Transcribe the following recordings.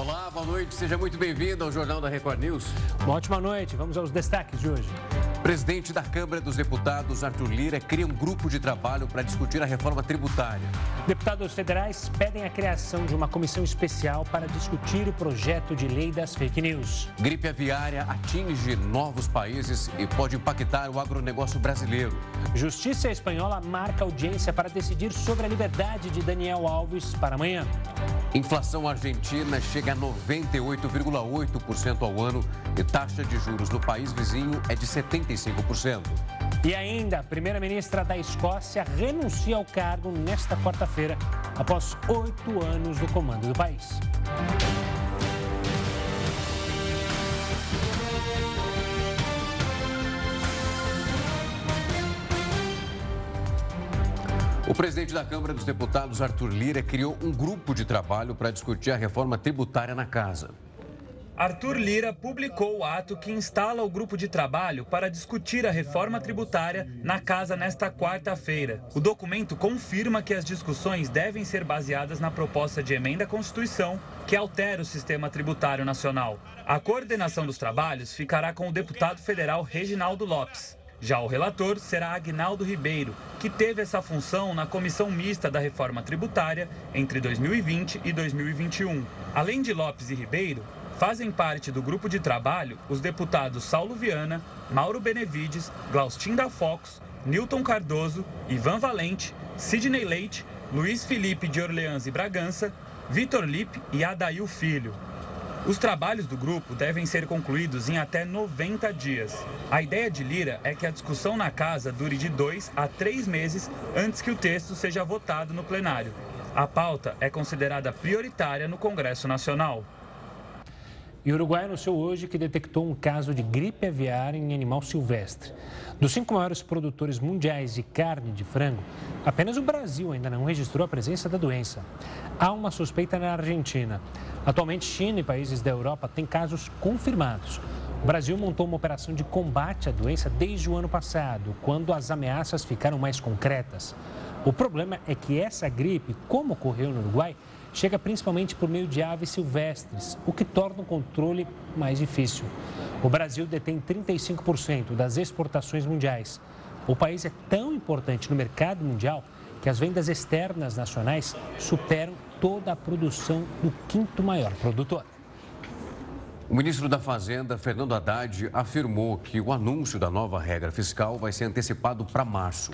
Olá, boa noite, seja muito bem-vindo ao Jornal da Record News. Uma ótima noite, vamos aos destaques de hoje. Presidente da Câmara dos Deputados, Arthur Lira, cria um grupo de trabalho para discutir a reforma tributária. Deputados federais pedem a criação de uma comissão especial para discutir o projeto de lei das fake news. Gripe aviária atinge novos países e pode impactar o agronegócio brasileiro. Justiça espanhola marca audiência para decidir sobre a liberdade de Daniel Alves para amanhã. Inflação argentina chega a 98,8% ao ano e taxa de juros no país vizinho é de 75%. E ainda, a primeira-ministra da Escócia renuncia ao cargo nesta quarta-feira, após oito anos no comando do país. O presidente da Câmara dos Deputados, Arthur Lira, criou um grupo de trabalho para discutir a reforma tributária na casa. Arthur Lira publicou o ato que instala o grupo de trabalho para discutir a reforma tributária na casa nesta quarta-feira. O documento confirma que as discussões devem ser baseadas na proposta de emenda à Constituição que altera o sistema tributário nacional. A coordenação dos trabalhos ficará com o deputado federal Reginaldo Lopes. Já o relator será Agnaldo Ribeiro, que teve essa função na comissão mista da reforma tributária entre 2020 e 2021. Além de Lopes e Ribeiro, fazem parte do grupo de trabalho os deputados Saulo Viana, Mauro Benevides, Glaustin da Fox, Newton Cardoso, Ivan Valente, Sidney Leite, Luiz Felipe de Orleans e Bragança, Vitor Lipe e Adail Filho. Os trabalhos do grupo devem ser concluídos em até 90 dias. A ideia de Lira é que a discussão na casa dure de dois a três meses antes que o texto seja votado no plenário. A pauta é considerada prioritária no Congresso Nacional. E o Uruguai anunciou hoje que detectou um caso de gripe aviária em animal silvestre. Dos cinco maiores produtores mundiais de carne de frango, apenas o Brasil ainda não registrou a presença da doença. Há uma suspeita na Argentina. Atualmente, China e países da Europa têm casos confirmados. O Brasil montou uma operação de combate à doença desde o ano passado, quando as ameaças ficaram mais concretas. O problema é que essa gripe, como ocorreu no Uruguai, chega principalmente por meio de aves silvestres, o que torna o controle mais difícil. O Brasil detém 35% das exportações mundiais. O país é tão importante no mercado mundial que as vendas externas nacionais superam toda a produção do quinto maior produtor. O ministro da Fazenda, Fernando Haddad, afirmou que o anúncio da nova regra fiscal vai ser antecipado para março.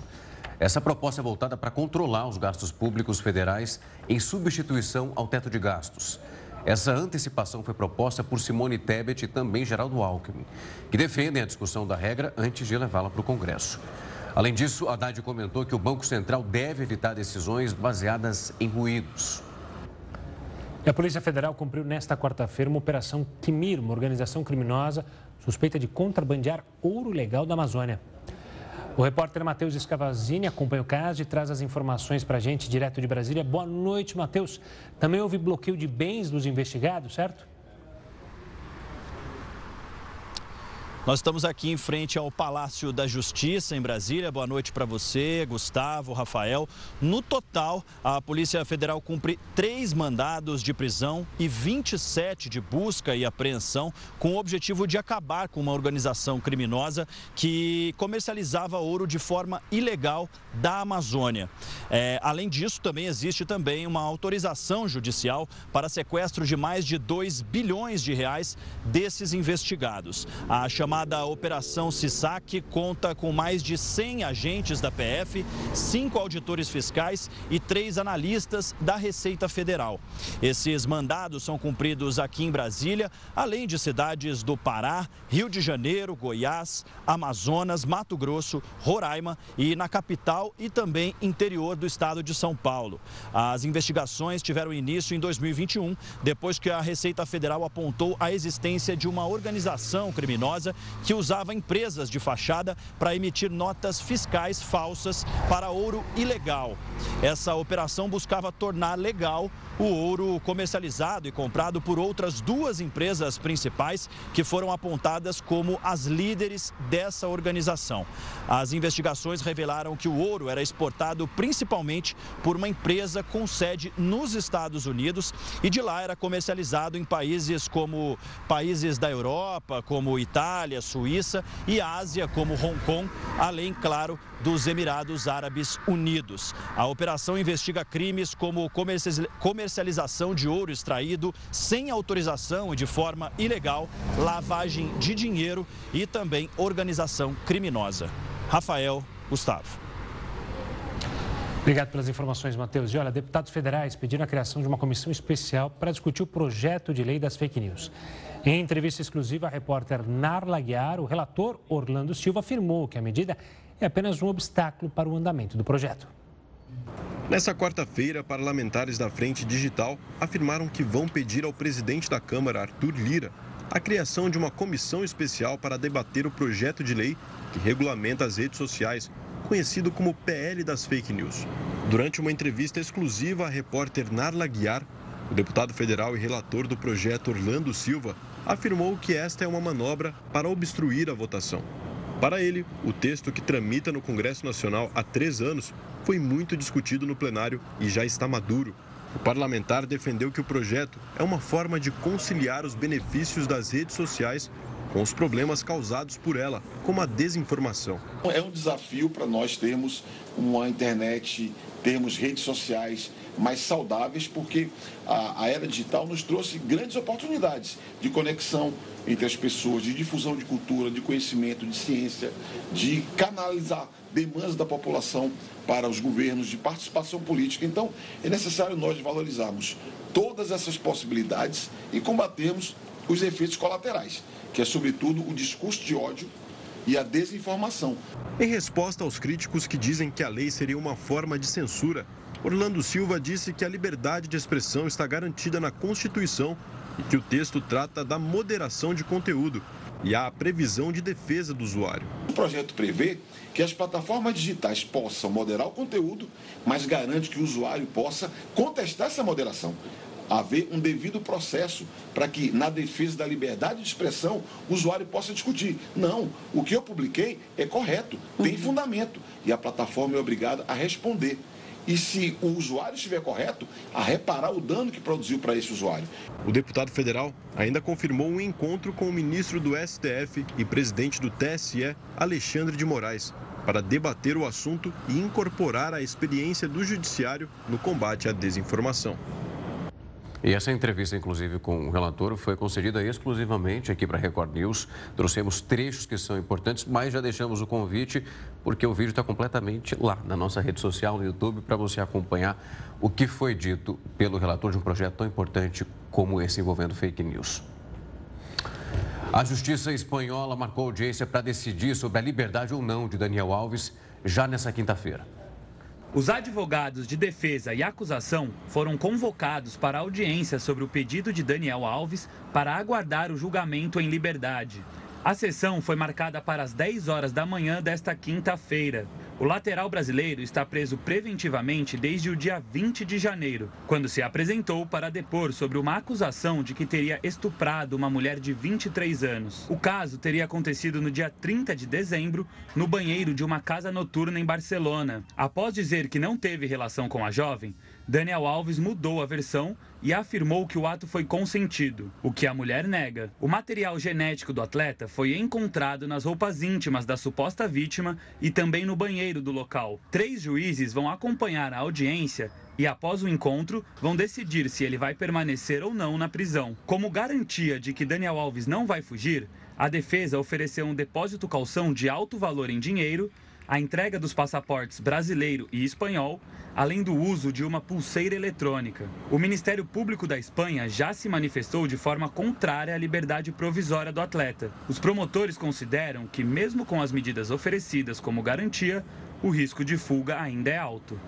Essa proposta é voltada para controlar os gastos públicos federais em substituição ao teto de gastos. Essa antecipação foi proposta por Simone Tebet e também Geraldo Alckmin, que defendem a discussão da regra antes de levá-la para o Congresso. Além disso, Haddad comentou que o Banco Central deve evitar decisões baseadas em ruídos. A Polícia Federal cumpriu nesta quarta-feira uma operação Quimir, uma organização criminosa suspeita de contrabandear ouro legal da Amazônia. O repórter Matheus Escavazini acompanha o caso e traz as informações para a gente direto de Brasília. Boa noite, Matheus. Também houve bloqueio de bens dos investigados, certo? Nós estamos aqui em frente ao Palácio da Justiça, em Brasília. Boa noite para você, Gustavo, Rafael. No total, a Polícia Federal cumpre três mandados de prisão e 27 de busca e apreensão, com o objetivo de acabar com uma organização criminosa que comercializava ouro de forma ilegal da Amazônia. É, além disso, também existe também uma autorização judicial para sequestro de mais de 2 bilhões de reais desses investigados. A chamada chamada Operação CISAC conta com mais de 100 agentes da PF, cinco auditores fiscais e três analistas da Receita Federal. Esses mandados são cumpridos aqui em Brasília, além de cidades do Pará, Rio de Janeiro, Goiás, Amazonas, Mato Grosso, Roraima e na capital e também interior do estado de São Paulo. As investigações tiveram início em 2021, depois que a Receita Federal apontou a existência de uma organização criminosa que usava empresas de fachada para emitir notas fiscais falsas para ouro ilegal. Essa operação buscava tornar legal o ouro comercializado e comprado por outras duas empresas principais que foram apontadas como as líderes dessa organização. As investigações revelaram que o ouro era exportado principalmente por uma empresa com sede nos Estados Unidos e de lá era comercializado em países como países da Europa, como Itália, Suíça e Ásia, como Hong Kong, além, claro, dos Emirados Árabes Unidos. A operação investiga crimes como comercialização de ouro extraído sem autorização e de forma ilegal, lavagem de dinheiro e também organização criminosa. Rafael Gustavo. Obrigado pelas informações, Matheus. E olha, deputados federais pediram a criação de uma comissão especial para discutir o projeto de lei das fake news. Em entrevista exclusiva, a repórter Narla Guiar, o relator Orlando Silva afirmou que a medida é apenas um obstáculo para o andamento do projeto. Nessa quarta-feira, parlamentares da Frente Digital afirmaram que vão pedir ao presidente da Câmara, Arthur Lira, a criação de uma comissão especial para debater o projeto de lei que regulamenta as redes sociais, conhecido como PL das Fake News. Durante uma entrevista exclusiva à repórter Narla Guiar, o deputado federal e relator do projeto Orlando Silva afirmou que esta é uma manobra para obstruir a votação. Para ele, o texto que tramita no Congresso Nacional há três anos foi muito discutido no plenário e já está maduro. O parlamentar defendeu que o projeto é uma forma de conciliar os benefícios das redes sociais com os problemas causados por ela, como a desinformação. É um desafio para nós termos uma internet, termos redes sociais mais saudáveis, porque a, a, era digital nos trouxe grandes oportunidades de conexão entre as pessoas, de difusão de cultura, de conhecimento, de ciência, de canalizar demandas da população para os governos, de participação política. Então, é necessário nós valorizarmos todas essas possibilidades e combatermos os efeitos colaterais, que é, sobretudo, o discurso de ódio e a desinformação. Em resposta aos críticos que dizem que a lei seria uma forma de censura, Orlando Silva disse que a liberdade de expressão está garantida na Constituição e que o texto trata da moderação de conteúdo e há a previsão de defesa do usuário. O projeto prevê que as plataformas digitais possam moderar o conteúdo, mas garante que o usuário possa contestar essa moderação haver um devido processo para que, na defesa da liberdade de expressão, o usuário possa discutir. Não, o que eu publiquei é correto, tem uhum. fundamento e a plataforma é obrigada a responder e, se o usuário estiver correto, a reparar o dano que produziu para esse usuário. O deputado federal ainda confirmou um encontro com o ministro do STF e presidente do TSE, Alexandre de Moraes, para debater o assunto e incorporar a experiência do judiciário no combate à desinformação. E essa entrevista, inclusive, com o relator, foi concedida exclusivamente aqui para a Record News. Trouxemos trechos que são importantes, mas já deixamos o convite, porque o vídeo está completamente lá na nossa rede social, no YouTube, para você acompanhar o que foi dito pelo relator de um projeto tão importante como esse envolvendo fake news. A Justiça Espanhola marcou audiência para decidir sobre a liberdade ou não de Daniel Alves já nessa quinta-feira. Os advogados de defesa e acusação foram convocados para audiência sobre o pedido de Daniel Alves para aguardar o julgamento em liberdade. A sessão foi marcada para as 10 horas da manhã desta quinta-feira. O lateral brasileiro está preso preventivamente desde o dia 20 de janeiro, quando se apresentou para depor sobre uma acusação de que teria estuprado uma mulher de 23 anos. O caso teria acontecido no dia 30 de dezembro, no banheiro de uma casa noturna em Barcelona. Após dizer que não teve relação com a jovem, Daniel Alves mudou a versão e afirmou que o ato foi consentido, o que a mulher nega. O material genético do atleta foi encontrado nas roupas íntimas da suposta vítima e também no banheiro do local. Três juízes vão acompanhar a audiência e, após o encontro, vão decidir se ele vai permanecer ou não na prisão. Como garantia de que Daniel Alves não vai fugir, a defesa ofereceu um depósito calção de alto valor em dinheiro a entrega dos passaportes brasileiro e espanhol, além do uso de uma pulseira eletrônica. O Ministério Público da Espanha já se manifestou de forma contrária à liberdade provisória do atleta. Os promotores consideram que, mesmo com as medidas oferecidas como garantia, o risco de fuga ainda é alto.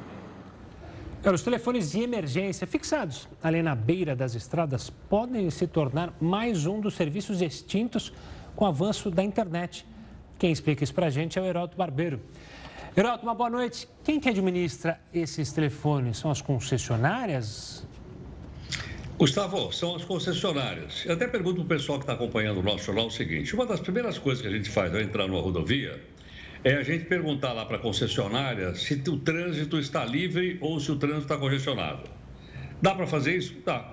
Os telefones de emergência fixados ali na beira das estradas podem se tornar mais um dos serviços extintos com o avanço da internet. Quem explica isso para a gente é o Heroto Barbeiro. Heroto, uma boa noite. Quem que administra esses telefones? São as concessionárias? Gustavo, são as concessionárias. Eu até pergunto para o pessoal que está acompanhando o nosso jornal o seguinte: uma das primeiras coisas que a gente faz ao entrar numa rodovia é a gente perguntar lá para a concessionária se o trânsito está livre ou se o trânsito está congestionado. Dá para fazer isso? Dá.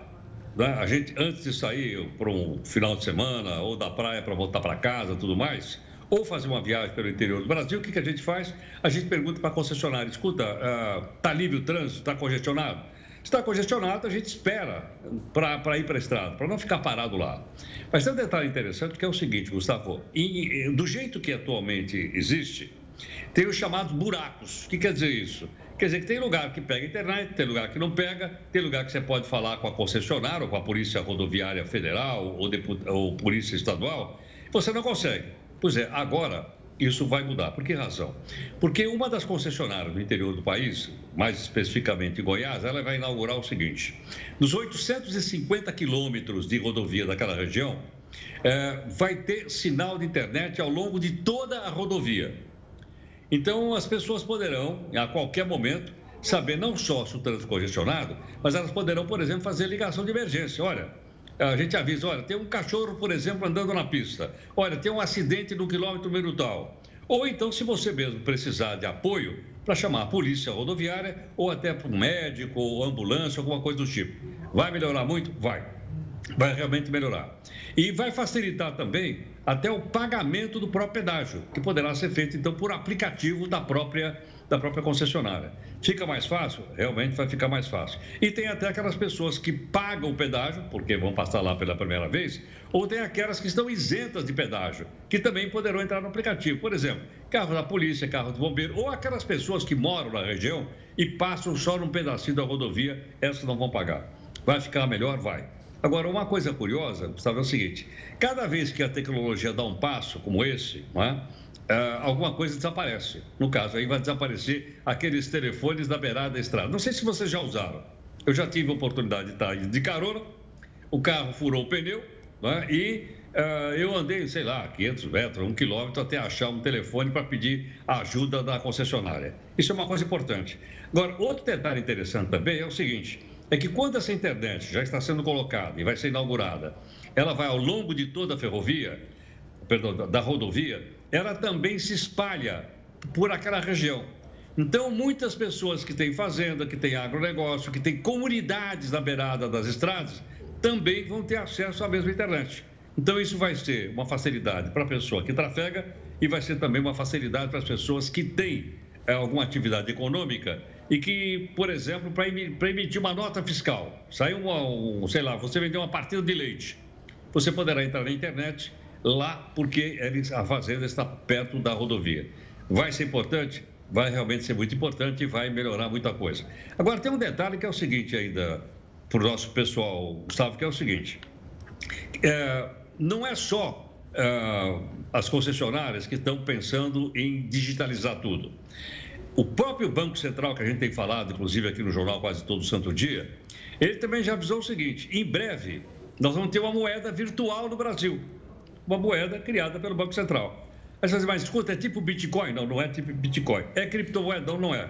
Né? A gente, antes de sair para um final de semana ou da praia para voltar para casa tudo mais, ou fazer uma viagem pelo interior do Brasil, o que, que a gente faz? A gente pergunta para a concessionária: escuta, está ah, livre o trânsito? Está congestionado? está congestionado, a gente espera para ir para a estrada, para não ficar parado lá. Mas tem um detalhe interessante que é o seguinte, Gustavo: do jeito que atualmente existe, tem os chamados buracos. O que quer dizer isso? Quer dizer que tem lugar que pega internet, tem lugar que não pega, tem lugar que você pode falar com a concessionária ou com a Polícia Rodoviária Federal ou, ou Polícia Estadual, você não consegue. Pois é, agora isso vai mudar. Por que razão? Porque uma das concessionárias do interior do país, mais especificamente em Goiás, ela vai inaugurar o seguinte: nos 850 quilômetros de rodovia daquela região, é, vai ter sinal de internet ao longo de toda a rodovia. Então, as pessoas poderão, a qualquer momento, saber não só se o trânsito congestionado, mas elas poderão, por exemplo, fazer ligação de emergência. Olha, a gente avisa, olha, tem um cachorro, por exemplo, andando na pista. Olha, tem um acidente no quilômetro número tal. Ou então, se você mesmo precisar de apoio, para chamar a polícia rodoviária ou até para um médico ou ambulância, alguma coisa do tipo. Vai melhorar muito? Vai. Vai realmente melhorar. E vai facilitar também até o pagamento do próprio pedágio, que poderá ser feito, então, por aplicativo da própria da própria concessionária. Fica mais fácil? Realmente vai ficar mais fácil. E tem até aquelas pessoas que pagam o pedágio, porque vão passar lá pela primeira vez, ou tem aquelas que estão isentas de pedágio, que também poderão entrar no aplicativo. Por exemplo, carro da polícia, carro do bombeiro, ou aquelas pessoas que moram na região e passam só num pedacinho da rodovia, essas não vão pagar. Vai ficar melhor? Vai. Agora, uma coisa curiosa, Gustavo, é o seguinte: cada vez que a tecnologia dá um passo como esse, não é? Uh, alguma coisa desaparece. No caso, aí vai desaparecer aqueles telefones da beirada da estrada. Não sei se vocês já usaram. Eu já tive a oportunidade de estar de carona, o carro furou o pneu né? e uh, eu andei, sei lá, 500 metros, um quilômetro até achar um telefone para pedir ajuda da concessionária. Isso é uma coisa importante. Agora, outro detalhe interessante também é o seguinte: é que quando essa internet já está sendo colocada e vai ser inaugurada, ela vai ao longo de toda a ferrovia, perdão, da rodovia, ela também se espalha por aquela região. Então, muitas pessoas que têm fazenda, que têm agronegócio, que têm comunidades na beirada das estradas, também vão ter acesso à mesma internet. Então, isso vai ser uma facilidade para a pessoa que trafega e vai ser também uma facilidade para as pessoas que têm é, alguma atividade econômica e que, por exemplo, para emitir uma nota fiscal, uma, um, sei lá, você vendeu uma partida de leite, você poderá entrar na internet lá porque a fazenda está perto da rodovia. Vai ser importante? Vai realmente ser muito importante e vai melhorar muita coisa. Agora, tem um detalhe que é o seguinte ainda, para o nosso pessoal, Gustavo, que é o seguinte. É, não é só é, as concessionárias que estão pensando em digitalizar tudo. O próprio Banco Central, que a gente tem falado, inclusive aqui no jornal quase todo santo dia, ele também já avisou o seguinte: em breve nós vamos ter uma moeda virtual no Brasil uma moeda criada pelo Banco Central. Aí você mas escuta, é tipo Bitcoin? Não, não é tipo Bitcoin. É criptomoeda? Não, não é.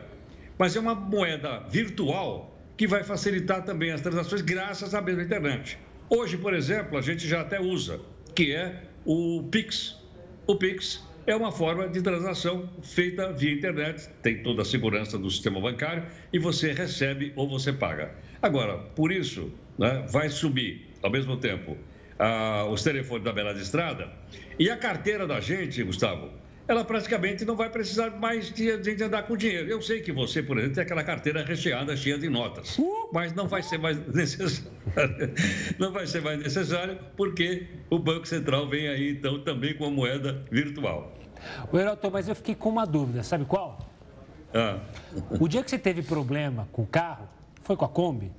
Mas é uma moeda virtual que vai facilitar também as transações graças à mesma internet. Hoje, por exemplo, a gente já até usa, que é o Pix. O Pix é uma forma de transação feita via internet, tem toda a segurança do sistema bancário e você recebe ou você paga. Agora, por isso, né, vai subir ao mesmo tempo ah, os telefones da de estrada. E a carteira da gente, Gustavo, ela praticamente não vai precisar mais de, gente andar com dinheiro. Eu sei que você, por exemplo, tem aquela carteira recheada, cheia de notas, mas não vai ser mais necessário. Não vai ser mais necessário porque o Banco Central vem aí, então, também com a moeda virtual. O Heroto, mas eu fiquei com uma dúvida, sabe qual? Ah. O dia que você teve problema com o carro, foi com a Kombi?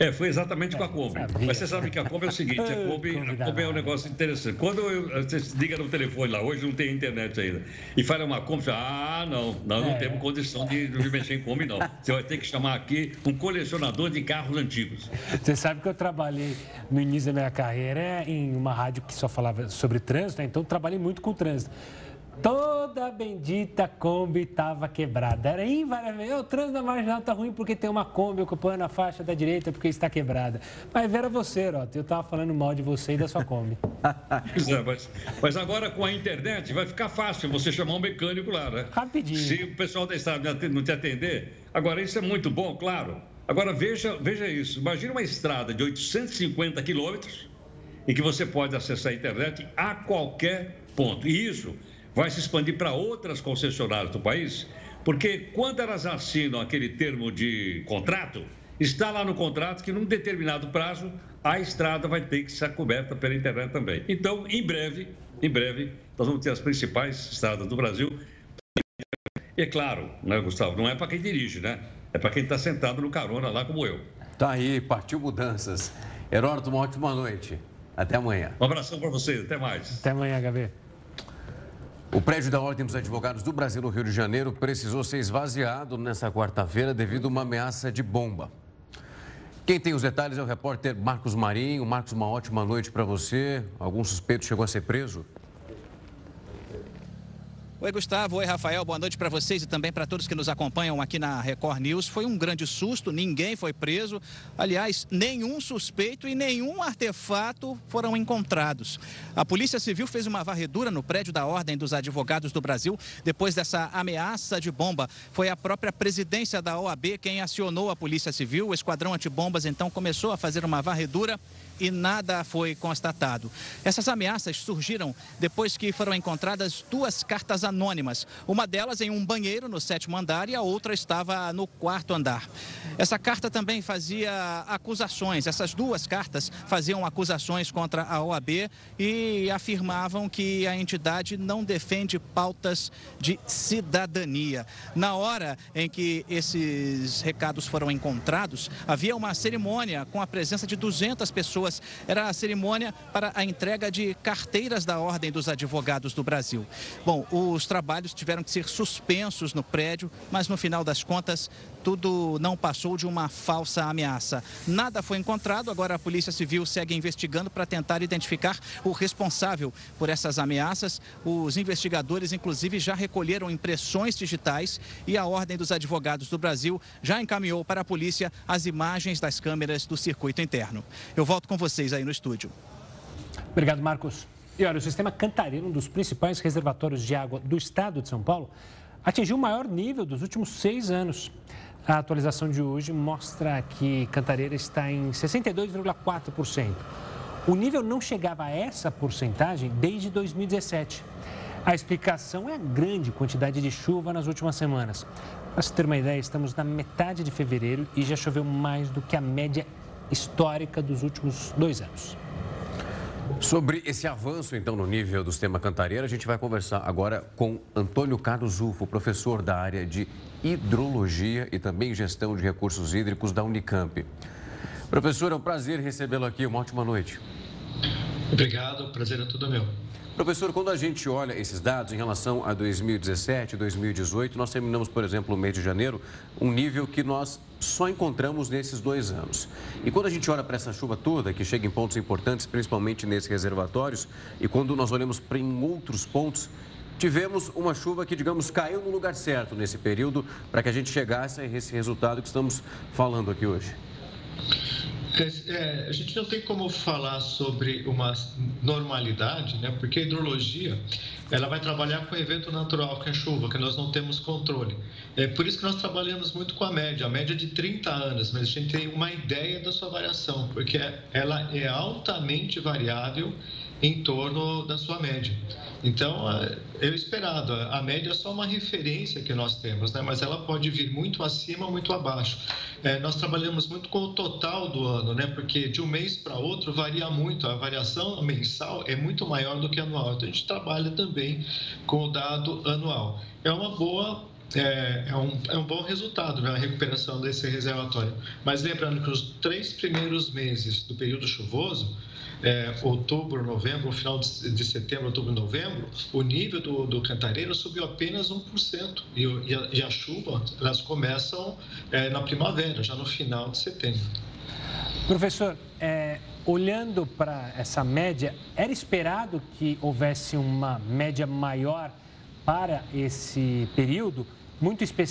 É, foi exatamente com a Kombi. Mas você sabe que a Kombi é o seguinte, a Kombi, a Kombi é um negócio interessante. Quando eu, você liga no telefone lá, hoje não tem internet ainda, e fala uma Kombi, você ah, não, nós não é. temos condição de, de mexer em Kombi, não. Você vai ter que chamar aqui um colecionador de carros antigos. Você sabe que eu trabalhei no início da minha carreira em uma rádio que só falava sobre trânsito, né? então trabalhei muito com trânsito. Toda a bendita Kombi estava quebrada. Era invariavelmente, o trânsito da marginal está ruim porque tem uma Kombi ocupando a faixa da direita porque está quebrada. Mas era você, Rota, eu estava falando mal de você e da sua Kombi. é, mas, mas, agora com a internet vai ficar fácil você chamar um mecânico lá, né? Rapidinho. Se o pessoal da estrada não te atender, agora isso é muito bom, claro. Agora veja, veja isso, imagine uma estrada de 850 quilômetros em que você pode acessar a internet a qualquer ponto. E isso vai se expandir para outras concessionárias do país, porque quando elas assinam aquele termo de contrato, está lá no contrato que num determinado prazo a estrada vai ter que ser coberta pela internet também. Então, em breve, em breve, nós vamos ter as principais estradas do Brasil. E é claro, né, Gustavo, não é para quem dirige, né? É para quem está sentado no carona lá como eu. Tá aí, partiu mudanças. Heródoto, uma ótima noite. Até amanhã. Um abração para vocês, até mais. Até amanhã, Gabi. O prédio da Ordem dos Advogados do Brasil, no Rio de Janeiro, precisou ser esvaziado nesta quarta-feira devido a uma ameaça de bomba. Quem tem os detalhes é o repórter Marcos Marinho. Marcos, uma ótima noite para você. Algum suspeito chegou a ser preso? Oi, Gustavo. Oi, Rafael. Boa noite para vocês e também para todos que nos acompanham aqui na Record News. Foi um grande susto, ninguém foi preso. Aliás, nenhum suspeito e nenhum artefato foram encontrados. A Polícia Civil fez uma varredura no prédio da Ordem dos Advogados do Brasil depois dessa ameaça de bomba. Foi a própria presidência da OAB quem acionou a Polícia Civil. O Esquadrão Antibombas então começou a fazer uma varredura e nada foi constatado. Essas ameaças surgiram depois que foram encontradas duas cartas anônimas. Uma delas em um banheiro no sétimo andar e a outra estava no quarto andar. Essa carta também fazia acusações. Essas duas cartas faziam acusações contra a OAB e afirmavam que a entidade não defende pautas de cidadania. Na hora em que esses recados foram encontrados, havia uma cerimônia com a presença de 200 pessoas pessoas. Era a cerimônia para a entrega de carteiras da Ordem dos Advogados do Brasil. Bom, os trabalhos tiveram que ser suspensos no prédio, mas no final das contas, tudo não passou de uma falsa ameaça. Nada foi encontrado, agora a Polícia Civil segue investigando para tentar identificar o responsável por essas ameaças. Os investigadores, inclusive, já recolheram impressões digitais e a Ordem dos Advogados do Brasil já encaminhou para a polícia as imagens das câmeras do circuito interno. Eu volto com vocês aí no estúdio. Obrigado, Marcos. E olha, o sistema Cantareira, um dos principais reservatórios de água do estado de São Paulo, atingiu o maior nível dos últimos seis anos. A atualização de hoje mostra que Cantareira está em 62,4%. O nível não chegava a essa porcentagem desde 2017. A explicação é a grande quantidade de chuva nas últimas semanas. Para se ter uma ideia, estamos na metade de fevereiro e já choveu mais do que a média histórica dos últimos dois anos. Sobre esse avanço, então, no nível do sistema Cantareira, a gente vai conversar agora com Antônio Carlos Ufo, professor da área de Hidrologia e também Gestão de Recursos Hídricos da Unicamp. Professor, é um prazer recebê-lo aqui. Uma ótima noite. Obrigado, o prazer é todo meu. Professor, quando a gente olha esses dados em relação a 2017 e 2018, nós terminamos, por exemplo, no mês de janeiro, um nível que nós só encontramos nesses dois anos. E quando a gente olha para essa chuva toda, que chega em pontos importantes, principalmente nesses reservatórios, e quando nós olhamos para em outros pontos, tivemos uma chuva que, digamos, caiu no lugar certo nesse período para que a gente chegasse a esse resultado que estamos falando aqui hoje. É, a gente não tem como falar sobre uma normalidade, né? Porque a hidrologia ela vai trabalhar com o evento natural, que é chuva, que nós não temos controle. É por isso que nós trabalhamos muito com a média, a média de 30 anos, mas a gente tem uma ideia da sua variação, porque ela é altamente variável em torno da sua média. Então, eu esperado, a média é só uma referência que nós temos, né? mas ela pode vir muito acima, muito abaixo. É, nós trabalhamos muito com o total do ano, né? porque de um mês para outro varia muito, a variação mensal é muito maior do que anual. Então, a gente trabalha também com o dado anual. É uma boa é, é, um, é um bom resultado né, a recuperação desse reservatório. Mas lembrando que os três primeiros meses do período chuvoso, é, outubro, novembro, final de, setembro, outubro, novembro, o nível do, do cantareiro subiu apenas 1%. E, e, a, e a chuva, elas começam é, na primavera, já no final de setembro. Professor, é, olhando para essa média, era esperado que houvesse uma média maior para esse período? muito espe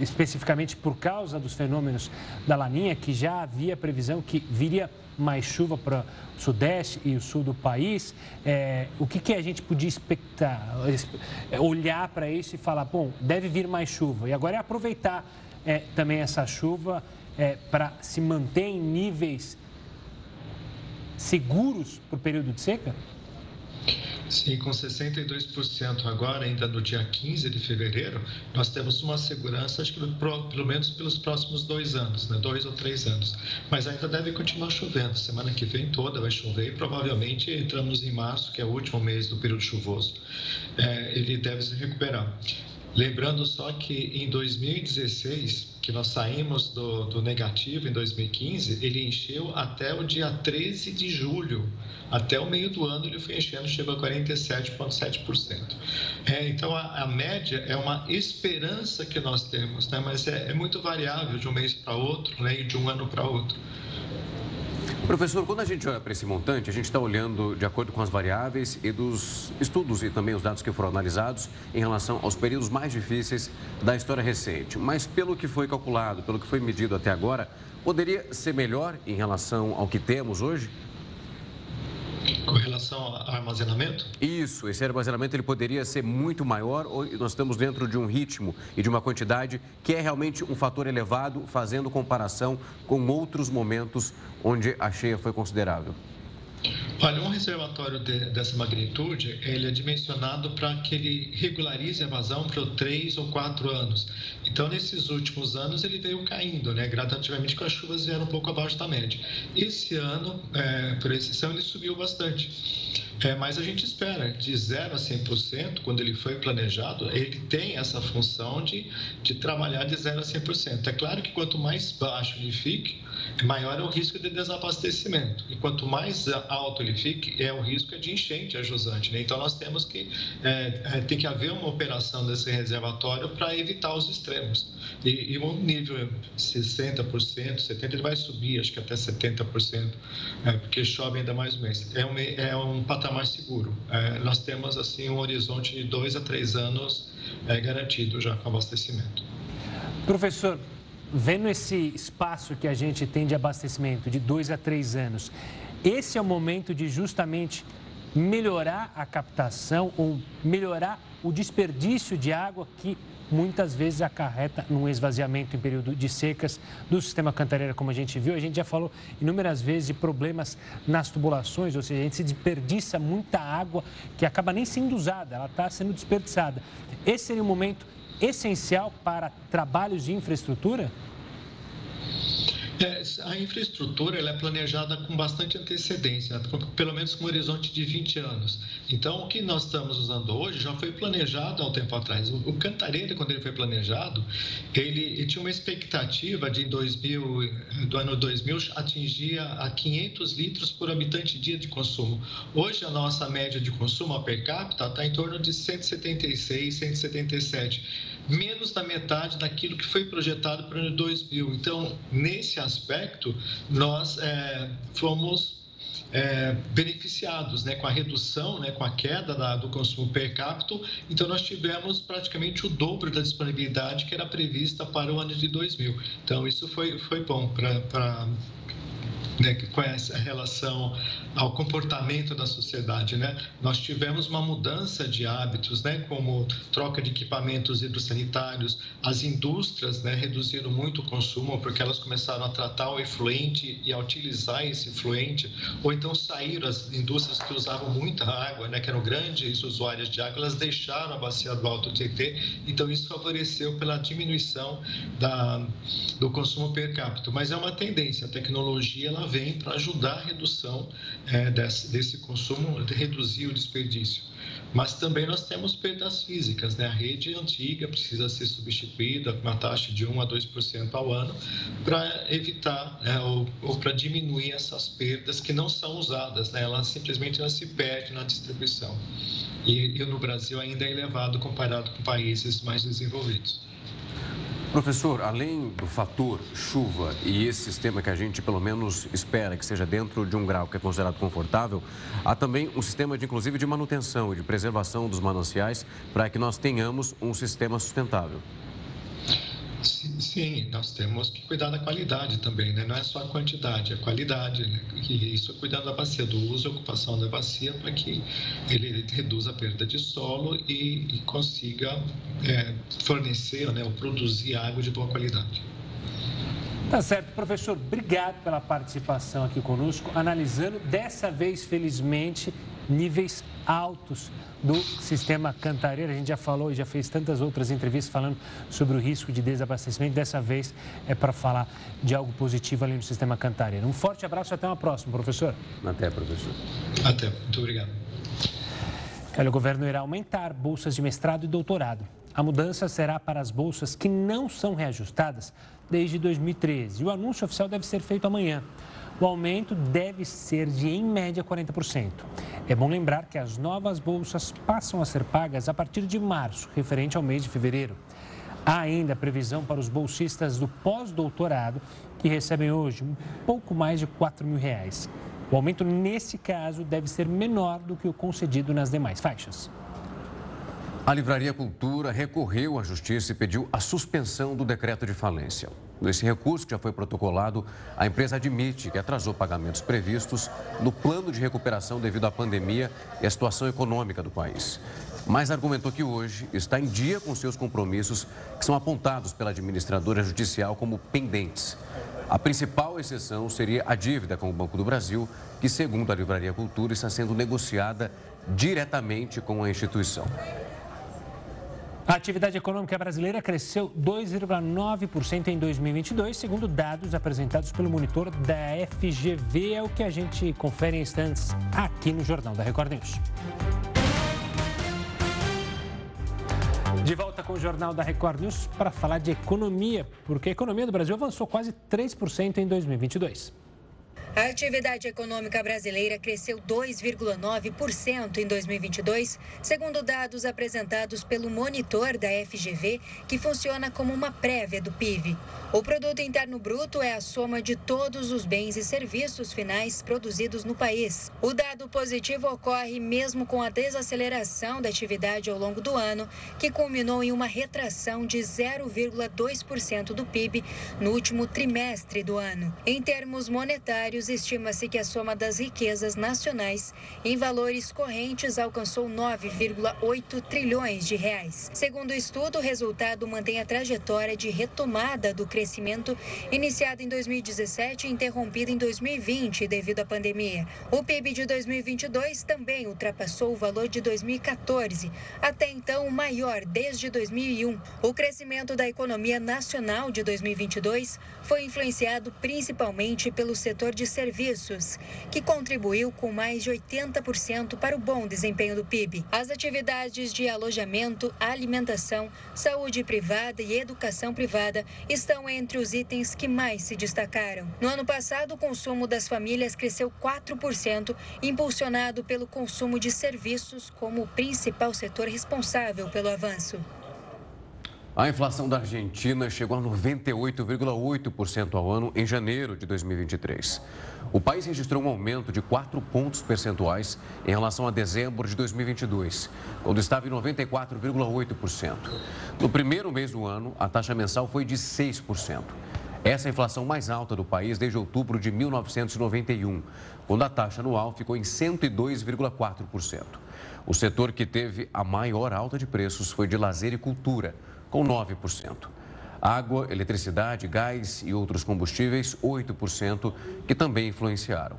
especificamente por causa dos fenômenos da Laninha, que já havia previsão que viria mais chuva para o sudeste e o sul do país. É, o que, que a gente podia expectar, olhar para isso e falar, bom, deve vir mais chuva. E agora é aproveitar é, também essa chuva é, para se manter em níveis seguros para o período de seca? Sim, com 62% agora, ainda no dia 15 de fevereiro, nós temos uma segurança, acho que pelo menos pelos próximos dois anos, né? dois ou três anos. Mas ainda deve continuar chovendo. Semana que vem toda vai chover e provavelmente entramos em março, que é o último mês do período chuvoso. É, ele deve se recuperar. Lembrando só que em 2016, que nós saímos do, do, negativo em 2015, ele encheu até o dia 13 de julho. Até o meio do ano ele foi enchendo, chegou a 47,7%. É, então a, a, média é uma esperança que nós temos, né? mas é, é muito variável de um mês para outro né? e de um ano para outro. Professor, quando a gente olha para esse montante, a gente está olhando de acordo com as variáveis e dos estudos e também os dados que foram analisados em relação aos períodos mais difíceis da história recente. Mas pelo que foi calculado, pelo que foi medido até agora, poderia ser melhor em relação ao que temos hoje? Com relação ao armazenamento? Isso, esse armazenamento ele poderia ser muito maior ou nós estamos dentro de um ritmo e de uma quantidade que é realmente um fator elevado, fazendo comparação com outros momentos onde a cheia foi considerável? Olha, um reservatório de, dessa magnitude, ele é dimensionado para que ele regularize a vazão por três ou quatro anos. Então, nesses últimos anos, ele veio caindo, né? gradativamente, com as chuvas vieram um pouco abaixo da média. Esse ano, é, por exceção, ele subiu bastante. É, mas a gente espera de 0 a 100%, quando ele foi planejado, ele tem essa função de, de trabalhar de 0 a 100%. É claro que quanto mais baixo ele fique, maior é o risco de desabastecimento. E quanto mais alto ele fique, é o risco de enchente a jusante. Né? Então, nós temos que, é, é, tem que haver uma operação desse reservatório para evitar os extremos. E, e um nível 60%, 70%, ele vai subir, acho que até 70%, é, porque chove ainda mais um mês. É um, é um patamar seguro. É, nós temos, assim, um horizonte de dois a três anos é, garantido já com abastecimento. Professor, vendo esse espaço que a gente tem de abastecimento de dois a três anos, esse é o momento de justamente melhorar a captação ou melhorar o desperdício de água que muitas vezes acarreta num esvaziamento em período de secas do sistema cantareira, como a gente viu. A gente já falou inúmeras vezes de problemas nas tubulações, ou seja, a gente se desperdiça muita água que acaba nem sendo usada, ela está sendo desperdiçada. Esse seria o momento essencial para trabalhos de infraestrutura? É, a infraestrutura é planejada com bastante antecedência, pelo menos com um horizonte de 20 anos. Então, o que nós estamos usando hoje já foi planejado há um tempo atrás. O, o Cantareira, quando ele foi planejado, ele, ele, tinha uma expectativa de 2000, do ano 2000 atingir a 500 litros por habitante dia de consumo. Hoje, a nossa média de consumo per capita está em torno de 176, 177 menos da metade daquilo que foi projetado para o ano 2000. Então, nesse aspecto, nós é, fomos é, beneficiados né, com a redução, né, com a queda da, do consumo per capita. Então, nós tivemos praticamente o dobro da disponibilidade que era prevista para o ano de 2000. Então, isso foi, foi bom para né, com essa relação ao comportamento da sociedade, né? Nós tivemos uma mudança de hábitos, né, como troca de equipamentos hidrossanitários, as indústrias, né, reduziram muito o consumo porque elas começaram a tratar o efluente e a utilizar esse efluente, ou então saíram as indústrias que usavam muita água, né, que eram grandes usuárias de água, elas tietê a bacia do Alto Tietê, então isso favoreceu pela diminuição da, do consumo per capita. Mas é uma tendência, a tecnologia ela vem para ajudar a redução é, desse, desse consumo, de reduzir o desperdício mas também nós temos perdas físicas. Né? A rede antiga precisa ser substituída com uma taxa de 1 a 2% ao ano para evitar né, ou, ou para diminuir essas perdas que não são usadas, né? elas simplesmente não se perdem na distribuição. E, e no Brasil ainda é elevado comparado com países mais desenvolvidos. Professor, além do fator chuva e esse sistema que a gente pelo menos espera que seja dentro de um grau que é considerado confortável, há também um sistema de inclusive de manutenção e de preservação dos mananciais para que nós tenhamos um sistema sustentável. Sim, nós temos que cuidar da qualidade também, né? Não é só a quantidade, é a qualidade. Né? E isso cuidando da bacia, do uso e ocupação da bacia para que ele reduza a perda de solo e, e consiga é, fornecer né, ou produzir água de boa qualidade. Tá certo, professor. Obrigado pela participação aqui conosco, analisando dessa vez, felizmente, níveis altos do sistema Cantareira. A gente já falou e já fez tantas outras entrevistas falando sobre o risco de desabastecimento. Dessa vez é para falar de algo positivo além do sistema Cantareira. Um forte abraço e até uma próxima, professor. Até, professor. Até. Muito obrigado. Olha, o governo irá aumentar bolsas de mestrado e doutorado. A mudança será para as bolsas que não são reajustadas desde 2013. E o anúncio oficial deve ser feito amanhã o aumento deve ser de, em média, 40%. É bom lembrar que as novas bolsas passam a ser pagas a partir de março, referente ao mês de fevereiro. Há ainda previsão para os bolsistas do pós-doutorado, que recebem hoje um pouco mais de 4 mil reais. O aumento, nesse caso, deve ser menor do que o concedido nas demais faixas. A Livraria Cultura recorreu à Justiça e pediu a suspensão do decreto de falência. Nesse recurso que já foi protocolado, a empresa admite que atrasou pagamentos previstos no plano de recuperação devido à pandemia e à situação econômica do país. Mas argumentou que hoje está em dia com seus compromissos que são apontados pela administradora judicial como pendentes. A principal exceção seria a dívida com o Banco do Brasil, que, segundo a Livraria Cultura, está sendo negociada diretamente com a instituição. A atividade econômica brasileira cresceu 2,9% em 2022, segundo dados apresentados pelo monitor da FGV. É o que a gente confere em instantes aqui no Jornal da Record News. De volta com o Jornal da Record News para falar de economia, porque a economia do Brasil avançou quase 3% em 2022. A atividade econômica brasileira cresceu 2,9% em 2022, segundo dados apresentados pelo monitor da FGV, que funciona como uma prévia do PIB. O produto interno bruto é a soma de todos os bens e serviços finais produzidos no país. O dado positivo ocorre mesmo com a desaceleração da atividade ao longo do ano, que culminou em uma retração de 0,2% do PIB no último trimestre do ano. Em termos monetários, estima-se que a soma das riquezas nacionais em valores correntes alcançou 9,8 trilhões de reais. Segundo o estudo, o resultado mantém a trajetória de retomada do crescimento iniciada em 2017 e interrompida em 2020 devido à pandemia. O PIB de 2022 também ultrapassou o valor de 2014, até então o maior desde 2001. O crescimento da economia nacional de 2022 foi influenciado principalmente pelo setor de serviços, que contribuiu com mais de 80% para o bom desempenho do PIB. As atividades de alojamento, alimentação, saúde privada e educação privada estão entre os itens que mais se destacaram. No ano passado, o consumo das famílias cresceu 4%, impulsionado pelo consumo de serviços como o principal setor responsável pelo avanço. A inflação da Argentina chegou a 98,8% ao ano em janeiro de 2023. O país registrou um aumento de 4 pontos percentuais em relação a dezembro de 2022, quando estava em 94,8%. No primeiro mês do ano, a taxa mensal foi de 6%. Essa é a inflação mais alta do país desde outubro de 1991, quando a taxa anual ficou em 102,4%. O setor que teve a maior alta de preços foi de lazer e cultura com 9%. Água, eletricidade, gás e outros combustíveis, 8%, que também influenciaram.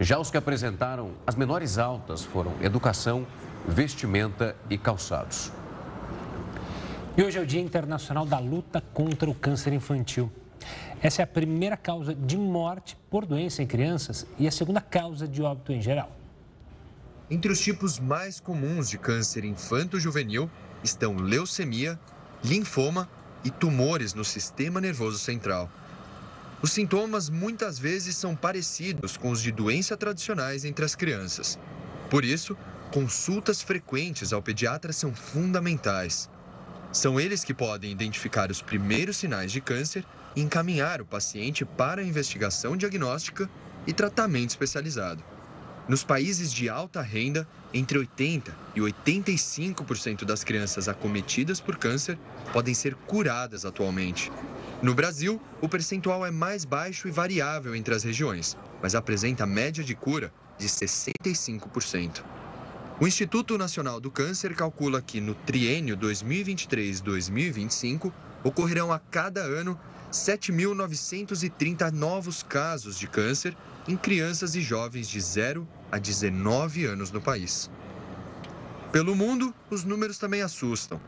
Já os que apresentaram as menores altas foram educação, vestimenta e calçados. E hoje é o Dia Internacional da Luta contra o Câncer Infantil. Essa é a primeira causa de morte por doença em crianças e a segunda causa de óbito em geral. Entre os tipos mais comuns de câncer infanto-juvenil estão leucemia, linfoma e tumores no sistema nervoso central. Os sintomas muitas vezes são parecidos com os de doença tradicionais entre as crianças. Por isso, consultas frequentes ao pediatra são fundamentais. São eles que podem identificar os primeiros sinais de câncer e encaminhar o paciente para a investigação diagnóstica e tratamento especializado. Nos países de alta renda, entre 80% e 85% das crianças acometidas por câncer podem ser curadas atualmente. No Brasil, o percentual é mais baixo e variável entre as regiões, mas apresenta média de cura de 65%. O Instituto Nacional do Câncer calcula que no triênio 2023-2025 ocorrerão a cada ano 7.930 novos casos de câncer em crianças e jovens de 0 a 19 anos no país. Pelo mundo, os números também assustam.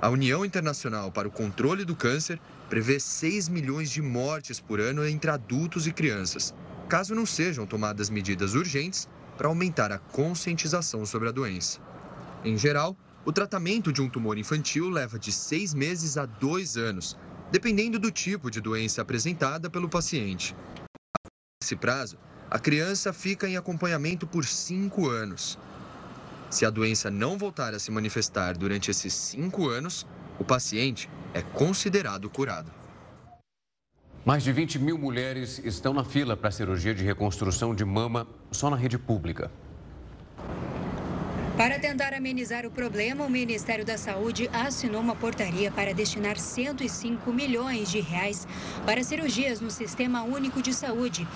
A União Internacional para o Controle do Câncer prevê 6 milhões de mortes por ano entre adultos e crianças, caso não sejam tomadas medidas urgentes para aumentar a conscientização sobre a doença. Em geral, o tratamento de um tumor infantil leva de seis meses a dois anos, dependendo do tipo de doença apresentada pelo paciente. Nesse prazo, a criança fica em acompanhamento por cinco anos. Se a doença não voltar a se manifestar durante esses cinco anos, o paciente é considerado curado. Mais de 20 mil mulheres estão na fila para a cirurgia de reconstrução de mama só na rede pública. Para tentar amenizar o problema, o Ministério da Saúde assinou uma portaria para destinar 105 milhões de reais para cirurgias no Sistema Único de Saúde.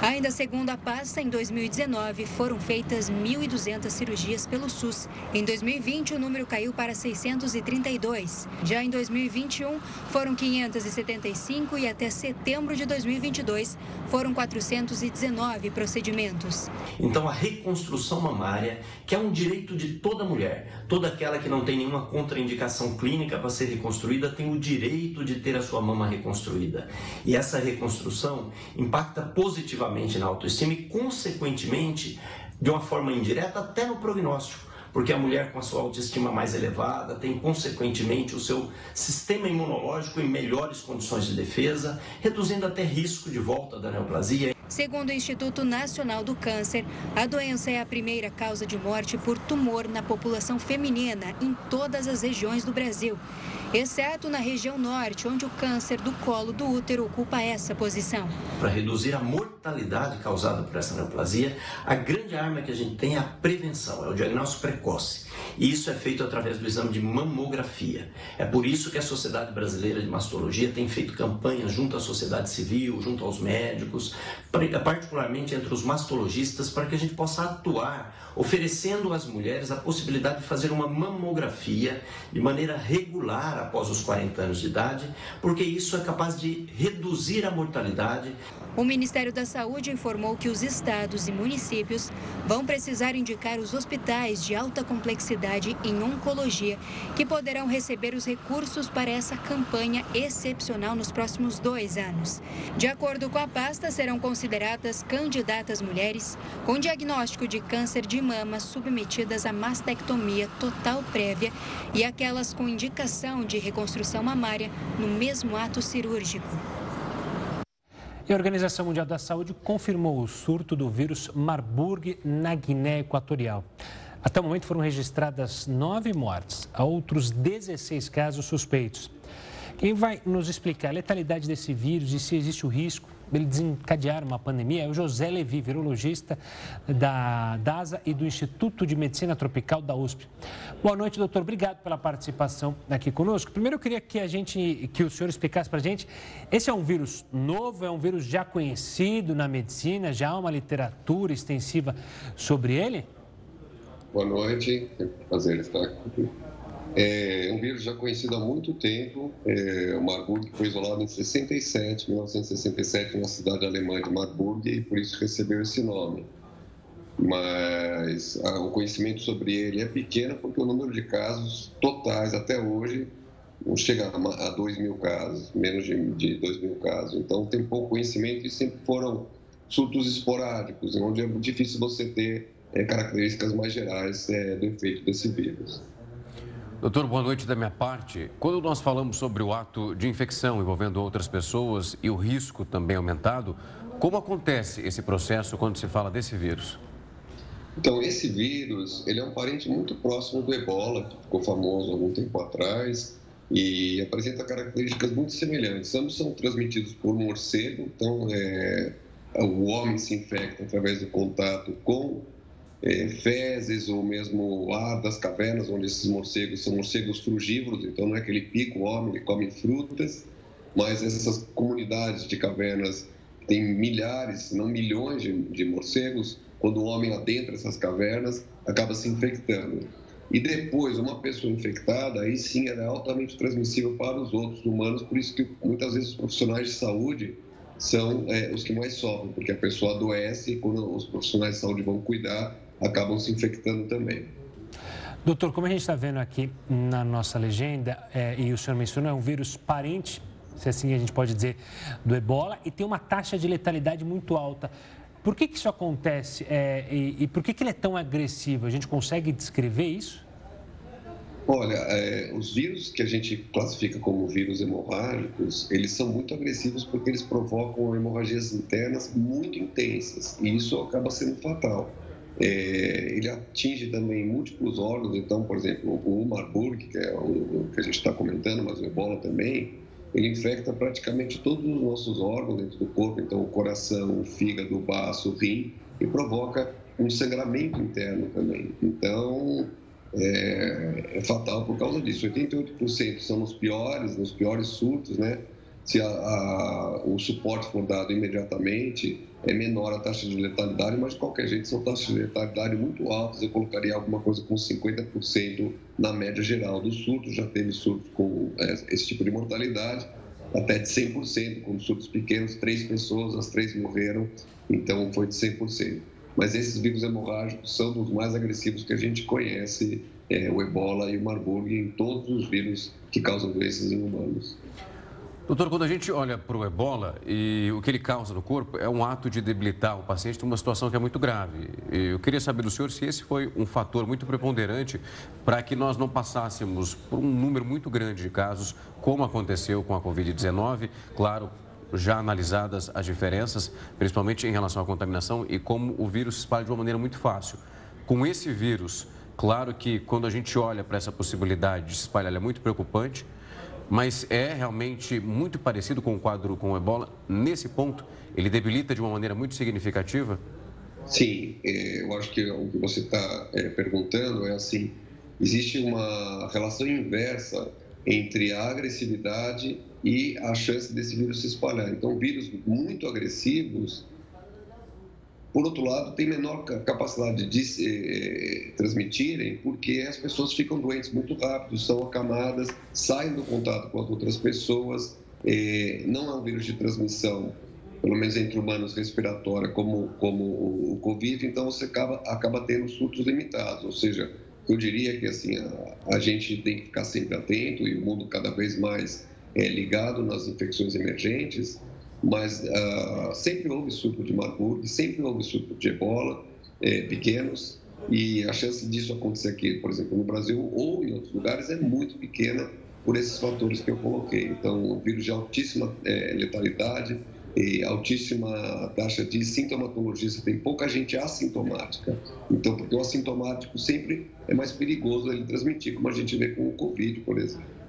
Ainda segundo a pasta, em 2019 foram feitas 1.200 cirurgias pelo SUS. Em 2020, o número caiu para 632. Já em 2021, foram 575 e até setembro de 2022 foram 419 procedimentos. Então, a reconstrução mamária, que é um direito direito de toda mulher. Toda aquela que não tem nenhuma contraindicação clínica para ser reconstruída tem o direito de ter a sua mama reconstruída. E essa reconstrução impacta positivamente na autoestima e, consequentemente, de uma forma indireta, até no prognóstico porque a mulher com a sua autoestima mais elevada tem, consequentemente, o seu sistema imunológico em melhores condições de defesa, reduzindo até risco de volta da neoplasia. Segundo o Instituto Nacional do Câncer, a doença é a primeira causa de morte por tumor na população feminina em todas as regiões do Brasil, exceto na região norte, onde o câncer do colo do útero ocupa essa posição. Para reduzir a mortalidade causada por essa neoplasia, a grande arma que a gente tem é a prevenção, é o diagnóstico precoce. E isso é feito através do exame de mamografia. É por isso que a Sociedade Brasileira de Mastologia tem feito campanhas junto à sociedade civil, junto aos médicos, particularmente entre os mastologistas, para que a gente possa atuar oferecendo às mulheres a possibilidade de fazer uma mamografia de maneira regular após os 40 anos de idade, porque isso é capaz de reduzir a mortalidade. O Ministério da Saúde informou que os estados e municípios vão precisar indicar os hospitais de alta complexidade em oncologia que poderão receber os recursos para essa campanha excepcional nos próximos dois anos. De acordo com a pasta, serão consideradas candidatas mulheres com diagnóstico de câncer de mama submetidas a mastectomia total prévia e aquelas com indicação de reconstrução mamária no mesmo ato cirúrgico. E a Organização Mundial da Saúde confirmou o surto do vírus Marburg na Guiné Equatorial. Até o momento foram registradas nove mortes, há outros 16 casos suspeitos. Quem vai nos explicar a letalidade desse vírus e se existe o risco ele desencadear uma pandemia é o José Levi, virologista da DASA e do Instituto de Medicina Tropical da USP. Boa noite, doutor. Obrigado pela participação aqui conosco. Primeiro, eu queria que a gente, que o senhor explicasse para a gente, esse é um vírus novo, é um vírus já conhecido na medicina, já há uma literatura extensiva sobre ele? Boa noite, é um prazer estar aqui. É um vírus já conhecido há muito tempo. É, o Marburg foi isolado em 67, 1967, na cidade alemã de Marburg, e por isso recebeu esse nome. Mas ah, o conhecimento sobre ele é pequeno porque o número de casos totais até hoje não chega a 2 mil casos, menos de, de 2 mil casos. Então, tem pouco conhecimento e sempre foram surtos esporádicos, onde é difícil você ter é, características mais gerais é, do efeito desse vírus. Doutor, boa noite da minha parte. Quando nós falamos sobre o ato de infecção envolvendo outras pessoas e o risco também aumentado, como acontece esse processo quando se fala desse vírus? Então, esse vírus, ele é um parente muito próximo do ebola, que ficou famoso algum tempo atrás, e apresenta características muito semelhantes. Ambos são transmitidos por morcego, então é, o homem se infecta através do contato com fezes ou mesmo ar das cavernas, onde esses morcegos são morcegos frugívoros, então não é que ele pica o homem, ele come frutas, mas essas comunidades de cavernas têm milhares, se não milhões de, de morcegos, quando o homem adentra essas cavernas, acaba se infectando. E depois, uma pessoa infectada, aí sim ela é altamente transmissível para os outros humanos, por isso que muitas vezes os profissionais de saúde são é, os que mais sofrem, porque a pessoa adoece e quando os profissionais de saúde vão cuidar, acabam se infectando também. Doutor, como a gente está vendo aqui na nossa legenda, é, e o senhor mencionou, é um vírus parente, se assim a gente pode dizer, do ebola, e tem uma taxa de letalidade muito alta. Por que, que isso acontece é, e, e, por que, que ele é tão agressivo? A gente consegue descrever isso? Olha, é, os vírus que a gente classifica como vírus hemorrágicos, eles são muito agressivos porque eles provocam hemorragias internas muito intensas e isso acaba sendo fatal. É, ele atinge também múltiplos órgãos, então, por exemplo, o Marburg, que é o, que a gente está comentando, mas o ebola também, ele infecta praticamente todos os nossos órgãos dentro do corpo, então o coração, o fígado, o baço, o rim, e provoca um sangramento interno também. Então, é, é fatal por causa disso. 88% são nos piores, nos piores surtos, né? Se a, a, o suporte for dado imediatamente, é menor a taxa de letalidade, mas de qualquer jeito são taxas de letalidade muito altas. Eu colocaria alguma coisa com 50% na média geral dos surtos. Já teve surtos com é, esse tipo de mortalidade, até de 100%, com surtos pequenos, três pessoas, as três morreram, então foi de 100%. Mas esses vírus hemorrágicos são dos mais agressivos que a gente conhece, é, o ebola e o marburg, em todos os vírus que causam doenças em humanos. Doutor, quando a gente olha para o ebola e o que ele causa no corpo, é um ato de debilitar o paciente numa situação que é muito grave. Eu queria saber do senhor se esse foi um fator muito preponderante para que nós não passássemos por um número muito grande de casos, como aconteceu com a Covid-19, claro, já analisadas as diferenças, principalmente em relação à contaminação e como o vírus se espalha de uma maneira muito fácil. Com esse vírus, claro que quando a gente olha para essa possibilidade de se espalhar, é muito preocupante mas é realmente muito parecido com o quadro com o ebola. Nesse ponto, ele debilita de uma maneira muito significativa? Sim, é, eu acho que o que você está é, perguntando é assim: existe uma relação inversa entre a agressividade e a chance desse vírus se espalhar. Então, vírus muito agressivos por outro lado, tem menor capacidade de se eh, transmitirem porque as pessoas ficam doentes muito rápido, são acamadas, saem do contato com as outras pessoas. Eh, não é um vírus de transmissão, pelo menos entre humanos, respiratória, como, como o, o Covid, então você acaba, acaba tendo surtos limitados. Ou seja, eu diria que assim, a, a gente tem que ficar sempre atento e o mundo cada vez mais é ligado nas infecções emergentes mas uh, sempre houve surto de Marburg, sempre houve surto de ebola, é, pequenos, e a chance disso acontecer aqui, por exemplo, no Brasil ou em outros lugares, é muito pequena por esses fatores que eu coloquei. Então, vírus de altíssima é, letalidade e altíssima taxa de sintomatologia, você tem pouca gente assintomática. Então, porque o assintomático sempre é mais perigoso ele transmitir, como a gente vê com o Covid, por exemplo.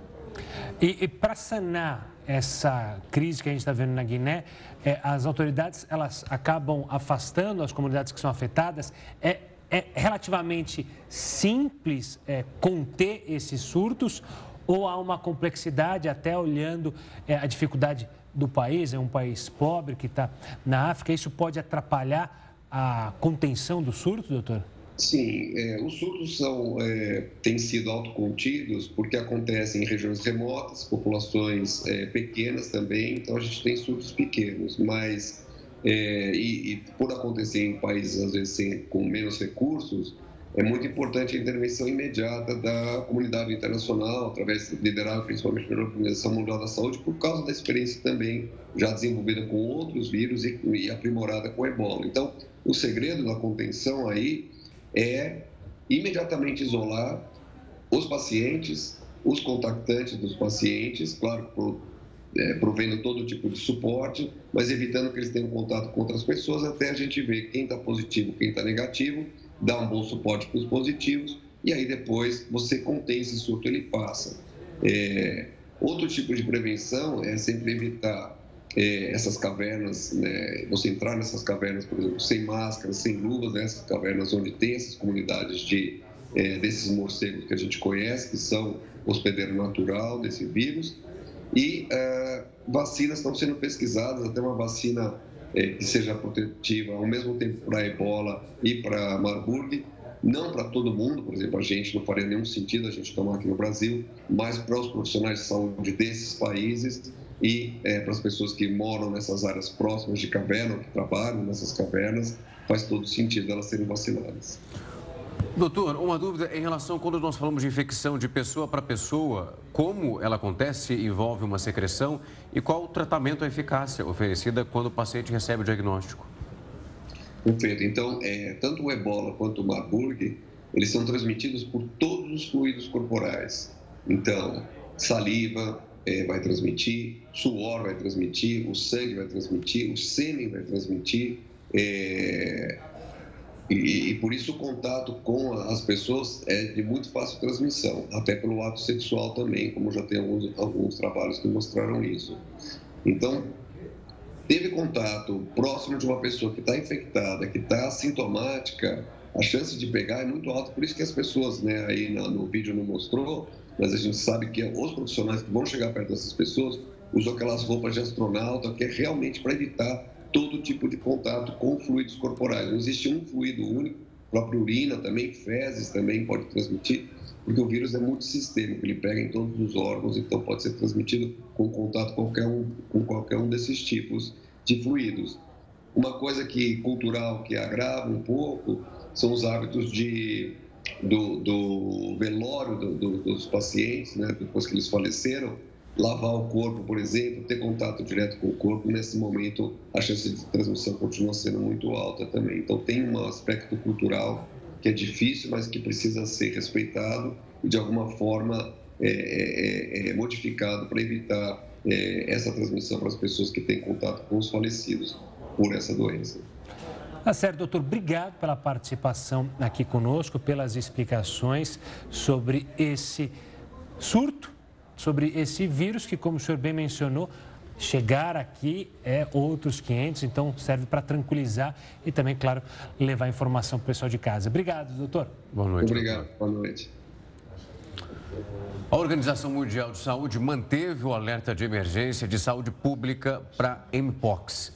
E, e para sanar essa crise que a gente está vendo na Guiné, é, as autoridades elas acabam afastando as comunidades que são afetadas. É, é relativamente simples é, conter esses surtos ou há uma complexidade até olhando é, a dificuldade do país, é um país pobre que está na África, isso pode atrapalhar a contenção do surto, doutor? Sim, é, os surtos são, é, têm sido autocontidos porque acontecem em regiões remotas, populações é, pequenas também, então a gente tem surtos pequenos, mas é, e, e, por acontecer em países às vezes sem, com menos recursos, é muito importante a intervenção imediata da comunidade internacional, através liderada principalmente pela Organização Mundial da Saúde, por causa da experiência também já desenvolvida com outros vírus e, e aprimorada com o ebola. Então, o segredo da contenção aí é imediatamente isolar os pacientes, os contactantes dos pacientes, claro, por, é, provendo todo tipo de suporte, mas evitando que eles tenham contato com outras pessoas até a gente ver quem está positivo, quem está negativo dá um bom suporte para os positivos e aí depois você contém esse surto, ele passa. É, outro tipo de prevenção é sempre evitar é, essas cavernas, né, você entrar nessas cavernas, por exemplo, sem máscara, sem luvas, nessas né, cavernas onde tem essas comunidades de, é, desses morcegos que a gente conhece, que são hospedeiro natural desse vírus. E é, vacinas estão sendo pesquisadas, até uma vacina que seja protetiva ao mesmo tempo para ebola e para Marburg, não para todo mundo, por exemplo, a gente não faria nenhum sentido a gente tomar aqui no Brasil, mas para os profissionais de saúde desses países e é, para as pessoas que moram nessas áreas próximas de caverna, que trabalham nessas cavernas, faz todo sentido elas serem vacinadas. Doutor, uma dúvida em relação quando nós falamos de infecção de pessoa para pessoa, como ela acontece, envolve uma secreção e qual o tratamento, a eficácia oferecida quando o paciente recebe o diagnóstico? Perfeito. Então, é, tanto o ebola quanto o Marburg, eles são transmitidos por todos os fluidos corporais. Então, saliva é, vai transmitir, suor vai transmitir, o sangue vai transmitir, o sêmen vai transmitir. É, e, e, por isso o contato com as pessoas é de muito fácil transmissão, até pelo ato sexual também, como já tem alguns, alguns trabalhos que mostraram isso. Então, teve contato próximo de uma pessoa que está infectada, que está sintomática, a chance de pegar é muito alta. Por isso que as pessoas, né, aí no, no vídeo não mostrou, mas a gente sabe que os profissionais que vão chegar perto dessas pessoas usam aquelas roupas de astronauta, que é realmente para evitar todo tipo de contato com fluidos corporais. Não existe um fluido único, a própria urina também, fezes também pode transmitir, porque o vírus é multissistêmico, ele pega em todos os órgãos, então pode ser transmitido com contato qualquer um, com qualquer um desses tipos de fluidos. Uma coisa que cultural que agrava um pouco são os hábitos de, do, do velório do, do, dos pacientes, né, depois que eles faleceram, lavar o corpo, por exemplo, ter contato direto com o corpo, nesse momento a chance de transmissão continua sendo muito alta também. Então tem um aspecto cultural que é difícil, mas que precisa ser respeitado e de alguma forma é, é, é, é modificado para evitar é, essa transmissão para as pessoas que têm contato com os falecidos por essa doença. Tá certo, doutor. Obrigado pela participação aqui conosco, pelas explicações sobre esse surto sobre esse vírus que, como o senhor bem mencionou, chegar aqui é outros 500, então serve para tranquilizar e também, claro, levar informação para o pessoal de casa. Obrigado, doutor. Boa noite. Obrigado. Boa noite. A Organização Mundial de Saúde manteve o alerta de emergência de saúde pública para Mpox.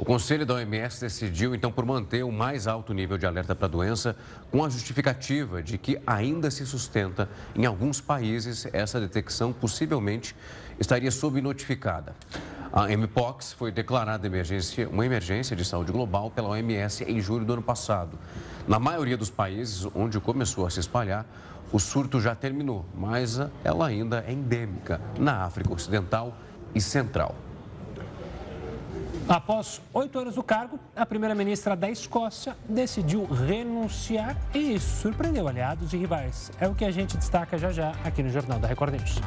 O Conselho da OMS decidiu, então, por manter o mais alto nível de alerta para a doença, com a justificativa de que ainda se sustenta em alguns países essa detecção possivelmente estaria subnotificada. A Mpox foi declarada emergência, uma emergência de saúde global pela OMS em julho do ano passado. Na maioria dos países onde começou a se espalhar, o surto já terminou, mas ela ainda é endêmica na África Ocidental e Central. Após oito anos no cargo, a primeira-ministra da Escócia decidiu renunciar e isso surpreendeu aliados e rivais. É o que a gente destaca já já aqui no Jornal da Record News.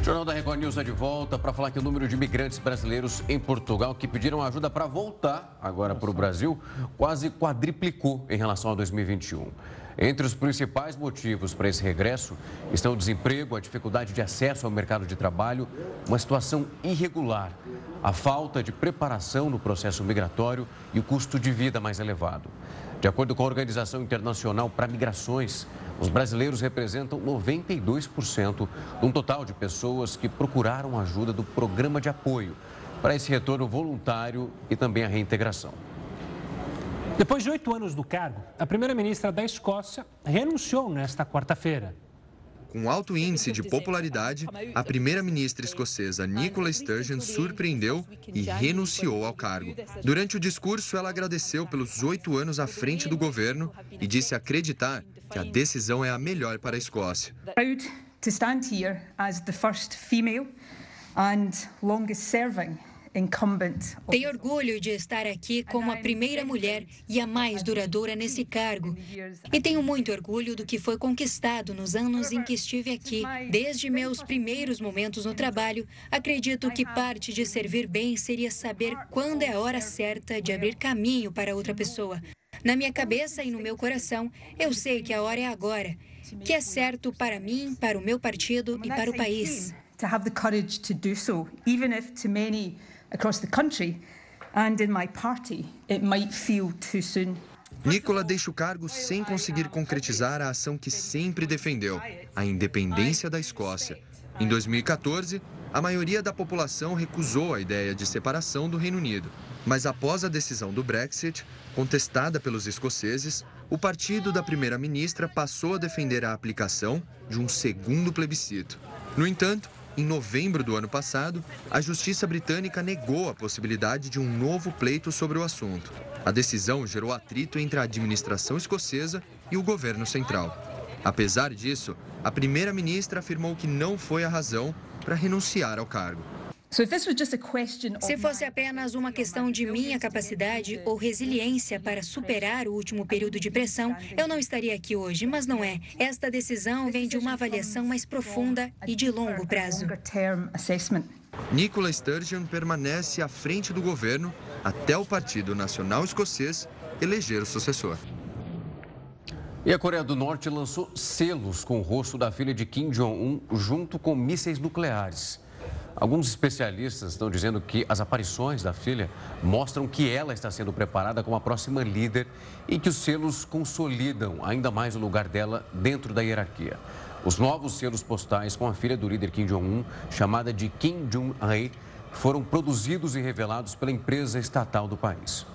O Jornal da Record News é de volta para falar que o número de imigrantes brasileiros em Portugal que pediram ajuda para voltar agora para o Brasil quase quadriplicou em relação a 2021. Entre os principais motivos para esse regresso estão o desemprego, a dificuldade de acesso ao mercado de trabalho, uma situação irregular, a falta de preparação no processo migratório e o custo de vida mais elevado. De acordo com a Organização Internacional para Migrações, os brasileiros representam 92% de um total de pessoas que procuraram ajuda do programa de apoio para esse retorno voluntário e também a reintegração. Depois de oito anos do cargo, a primeira-ministra da Escócia renunciou nesta quarta-feira. com alto índice de popularidade, a primeira-ministra escocesa Nicola Sturgeon surpreendeu e renunciou ao cargo. Durante o discurso, ela agradeceu pelos oito anos à frente do governo e disse acreditar que a decisão é a melhor para a Escócia. Proud to stand here as the first female and longest serving tenho orgulho de estar aqui como a primeira mulher e a mais duradoura nesse cargo. E tenho muito orgulho do que foi conquistado nos anos em que estive aqui. Desde meus primeiros momentos no trabalho, acredito que parte de servir bem seria saber quando é a hora certa de abrir caminho para outra pessoa. Na minha cabeça e no meu coração, eu sei que a hora é agora, que é certo para mim, para o meu partido e para o país. To have the courage to do so, even if to many across the country and in my party, it might feel too soon. Nicola deixa o cargo sem conseguir concretizar a ação que sempre defendeu, a independência da Escócia. Em 2014, a maioria da população recusou a ideia de separação do Reino Unido. Mas após a decisão do Brexit, contestada pelos escoceses, o partido da primeira-ministra passou a defender a aplicação de um segundo plebiscito. No entanto, em novembro do ano passado, a justiça britânica negou a possibilidade de um novo pleito sobre o assunto. A decisão gerou atrito entre a administração escocesa e o governo central. Apesar disso, a primeira-ministra afirmou que não foi a razão para renunciar ao cargo. Se fosse apenas uma questão de minha capacidade ou resiliência para superar o último período de pressão, eu não estaria aqui hoje, mas não é. Esta decisão vem de uma avaliação mais profunda e de longo prazo. Nicola Sturgeon permanece à frente do governo até o Partido Nacional Escocês eleger o sucessor. E a Coreia do Norte lançou selos com o rosto da filha de Kim Jong-un junto com mísseis nucleares. Alguns especialistas estão dizendo que as aparições da filha mostram que ela está sendo preparada como a próxima líder e que os selos consolidam ainda mais o lugar dela dentro da hierarquia. Os novos selos postais com a filha do líder Kim Jong-un, chamada de Kim Jong-un, foram produzidos e revelados pela empresa estatal do país.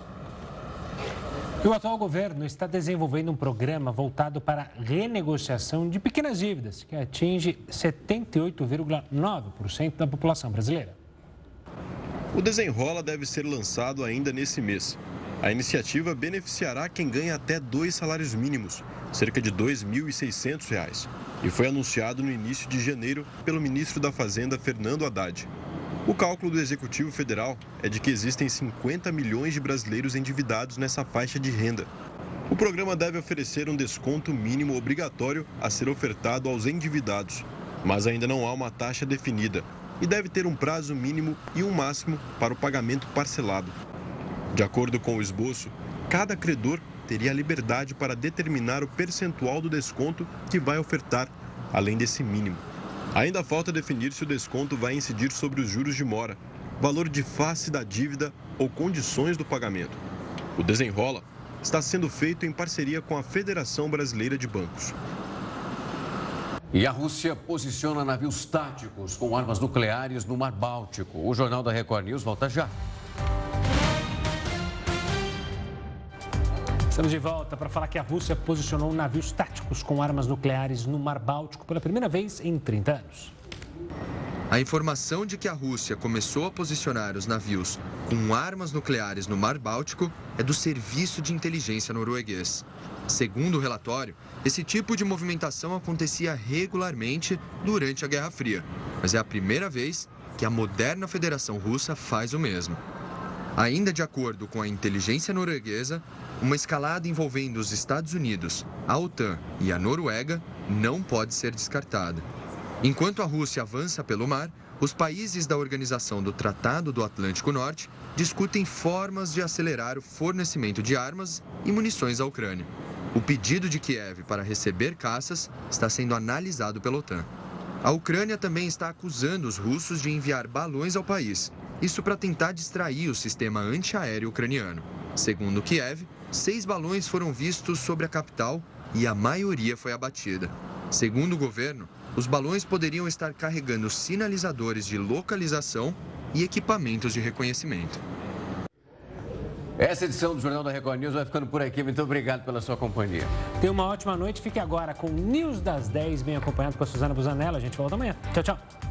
E o atual governo está desenvolvendo um programa voltado para renegociação de pequenas dívidas, que atinge 78,9% da população brasileira. O Desenrola deve ser lançado ainda nesse mês. A iniciativa beneficiará quem ganha até dois salários mínimos, cerca de R$ 2.600, e foi anunciado no início de janeiro pelo ministro da Fazenda, Fernando Haddad. O cálculo do Executivo Federal é de que existem 50 milhões de brasileiros endividados nessa faixa de renda. O programa deve oferecer um desconto mínimo obrigatório a ser ofertado aos endividados, mas ainda não há uma taxa definida e deve ter um prazo mínimo e um máximo para o pagamento parcelado. De acordo com o esboço, cada credor teria a liberdade para determinar o percentual do desconto que vai ofertar, além desse mínimo. Ainda falta definir se o desconto vai incidir sobre os juros de mora, valor de face da dívida ou condições do pagamento. O desenrola está sendo feito em parceria com a Federação Brasileira de Bancos. E a Rússia posiciona navios táticos com armas nucleares no Mar Báltico. O Jornal da Record News volta já. Estamos de volta para falar que a Rússia posicionou navios táticos com armas nucleares no Mar Báltico pela primeira vez em 30 anos. A informação de que a Rússia começou a posicionar os navios com armas nucleares no Mar Báltico é do Serviço de Inteligência norueguês. Segundo o relatório, esse tipo de movimentação acontecia regularmente durante a Guerra Fria, mas é a primeira vez que a moderna Federação Russa faz o mesmo. Ainda de acordo com a inteligência norueguesa, uma escalada envolvendo os Estados Unidos, a OTAN e a Noruega não pode ser descartada. Enquanto a Rússia avança pelo mar, os países da Organização do Tratado do Atlântico Norte discutem formas de acelerar o fornecimento de armas e munições à Ucrânia. O pedido de Kiev para receber caças está sendo analisado pela OTAN. A Ucrânia também está acusando os russos de enviar balões ao país, isso para tentar distrair o sistema antiaéreo ucraniano. Segundo Kiev, seis balões foram vistos sobre a capital e a maioria foi abatida. Segundo o governo, os balões poderiam estar carregando sinalizadores de localização e equipamentos de reconhecimento. Essa edição do Jornal da Record News vai ficando por aqui. Muito obrigado pela sua companhia. Tenha uma ótima noite. Fique agora com o News das 10, bem acompanhado com a Suzana Busanella. A gente volta amanhã. Tchau, tchau.